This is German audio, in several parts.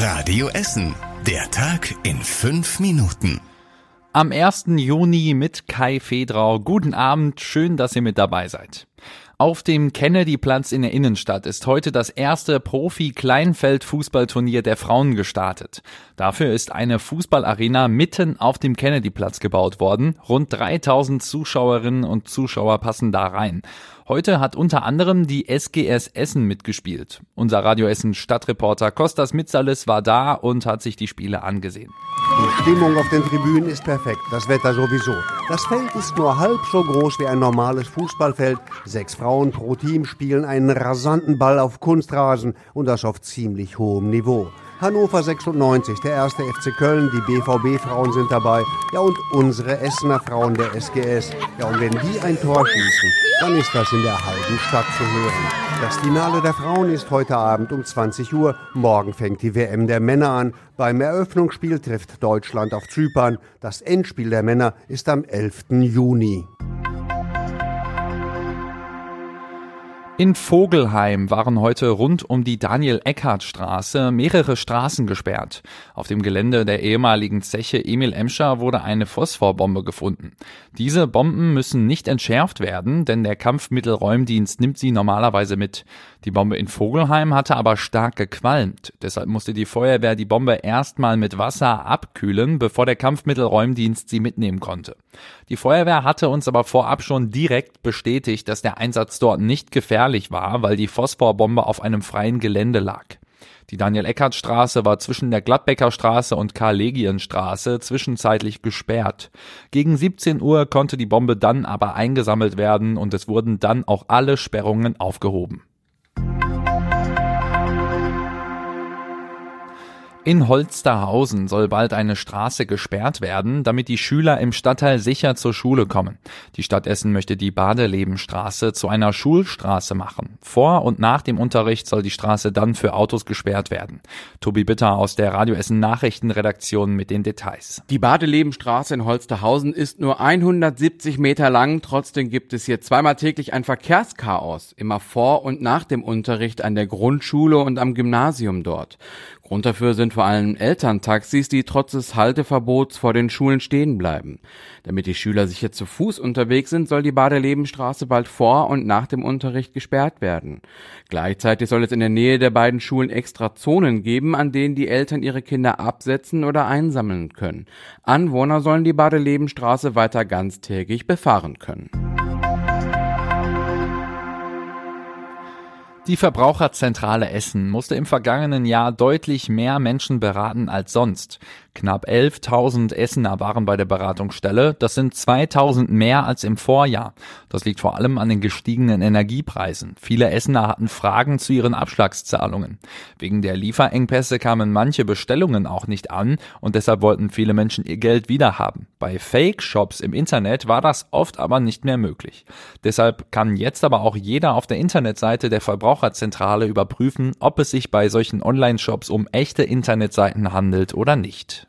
Radio Essen. Der Tag in fünf Minuten. Am 1. Juni mit Kai Fedrau. Guten Abend, schön, dass ihr mit dabei seid. Auf dem Kennedy-Platz in der Innenstadt ist heute das erste Profi-Kleinfeld-Fußballturnier der Frauen gestartet. Dafür ist eine Fußballarena mitten auf dem Kennedy-Platz gebaut worden. Rund 3000 Zuschauerinnen und Zuschauer passen da rein. Heute hat unter anderem die SGS Essen mitgespielt. Unser Radio Essen Stadtreporter Kostas Mitsalis war da und hat sich die Spiele angesehen. Die Stimmung auf den Tribünen ist perfekt, das Wetter sowieso. Das Feld ist nur halb so groß wie ein normales Fußballfeld. Sechs Frauen pro Team spielen einen rasanten Ball auf Kunstrasen und das auf ziemlich hohem Niveau. Hannover 96, der erste FC Köln, die BVB-Frauen sind dabei. Ja, und unsere Essener Frauen der SGS. Ja, und wenn die ein Tor schießen, dann ist das in der halben Stadt zu hören. Das Finale der Frauen ist heute Abend um 20 Uhr. Morgen fängt die WM der Männer an. Beim Eröffnungsspiel trifft Deutschland auf Zypern. Das Endspiel der Männer ist am 11. Juni. In Vogelheim waren heute rund um die Daniel-Eckhardt-Straße mehrere Straßen gesperrt. Auf dem Gelände der ehemaligen Zeche Emil Emscher wurde eine Phosphorbombe gefunden. Diese Bomben müssen nicht entschärft werden, denn der Kampfmittelräumdienst nimmt sie normalerweise mit. Die Bombe in Vogelheim hatte aber stark gequalmt. Deshalb musste die Feuerwehr die Bombe erstmal mit Wasser abkühlen, bevor der Kampfmittelräumdienst sie mitnehmen konnte. Die Feuerwehr hatte uns aber vorab schon direkt bestätigt, dass der Einsatz dort nicht gefährlich war, weil die Phosphorbombe auf einem freien Gelände lag. Die Daniel-Eckhardt-Straße war zwischen der Gladbecker Straße und Karl-Legien-Straße zwischenzeitlich gesperrt. Gegen 17 Uhr konnte die Bombe dann aber eingesammelt werden und es wurden dann auch alle Sperrungen aufgehoben. In Holsterhausen soll bald eine Straße gesperrt werden, damit die Schüler im Stadtteil sicher zur Schule kommen. Die Stadt Essen möchte die Badelebenstraße zu einer Schulstraße machen. Vor und nach dem Unterricht soll die Straße dann für Autos gesperrt werden. Tobi Bitter aus der Radio Essen Nachrichtenredaktion mit den Details. Die Badelebenstraße in Holsterhausen ist nur 170 Meter lang. Trotzdem gibt es hier zweimal täglich ein Verkehrschaos. Immer vor und nach dem Unterricht an der Grundschule und am Gymnasium dort. Grund dafür sind vor allem Elterntaxis, die trotz des Halteverbots vor den Schulen stehen bleiben. Damit die Schüler sicher zu Fuß unterwegs sind, soll die Badelebenstraße bald vor und nach dem Unterricht gesperrt werden. Gleichzeitig soll es in der Nähe der beiden Schulen extra Zonen geben, an denen die Eltern ihre Kinder absetzen oder einsammeln können. Anwohner sollen die Badelebenstraße weiter ganztägig befahren können. Die Verbraucherzentrale Essen musste im vergangenen Jahr deutlich mehr Menschen beraten als sonst. Knapp 11.000 Essener waren bei der Beratungsstelle. Das sind 2.000 mehr als im Vorjahr. Das liegt vor allem an den gestiegenen Energiepreisen. Viele Essener hatten Fragen zu ihren Abschlagszahlungen. Wegen der Lieferengpässe kamen manche Bestellungen auch nicht an und deshalb wollten viele Menschen ihr Geld wiederhaben. Bei Fake-Shops im Internet war das oft aber nicht mehr möglich. Deshalb kann jetzt aber auch jeder auf der Internetseite der Verbraucherzentrale überprüfen, ob es sich bei solchen Online-Shops um echte Internetseiten handelt oder nicht.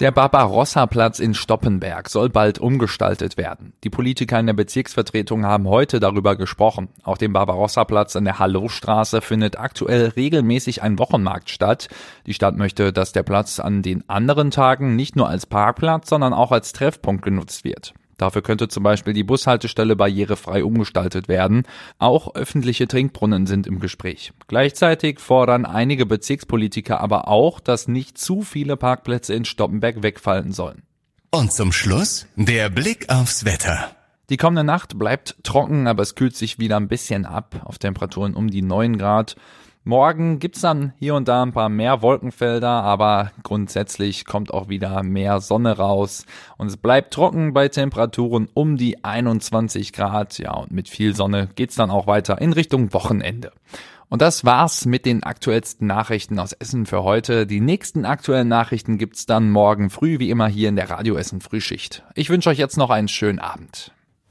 Der Barbarossa-Platz in Stoppenberg soll bald umgestaltet werden. Die Politiker in der Bezirksvertretung haben heute darüber gesprochen. Auf dem Barbarossa-Platz in der Hallowstraße findet aktuell regelmäßig ein Wochenmarkt statt. Die Stadt möchte, dass der Platz an den anderen Tagen nicht nur als Parkplatz, sondern auch als Treffpunkt genutzt wird. Dafür könnte zum Beispiel die Bushaltestelle barrierefrei umgestaltet werden. Auch öffentliche Trinkbrunnen sind im Gespräch. Gleichzeitig fordern einige Bezirkspolitiker aber auch, dass nicht zu viele Parkplätze in Stoppenberg wegfallen sollen. Und zum Schluss der Blick aufs Wetter. Die kommende Nacht bleibt trocken, aber es kühlt sich wieder ein bisschen ab auf Temperaturen um die 9 Grad. Morgen gibt's dann hier und da ein paar mehr Wolkenfelder, aber grundsätzlich kommt auch wieder mehr Sonne raus und es bleibt trocken bei Temperaturen um die 21 Grad. Ja, und mit viel Sonne geht's dann auch weiter in Richtung Wochenende. Und das war's mit den aktuellsten Nachrichten aus Essen für heute. Die nächsten aktuellen Nachrichten gibt's dann morgen früh, wie immer hier in der Radio Essen Frühschicht. Ich wünsche euch jetzt noch einen schönen Abend.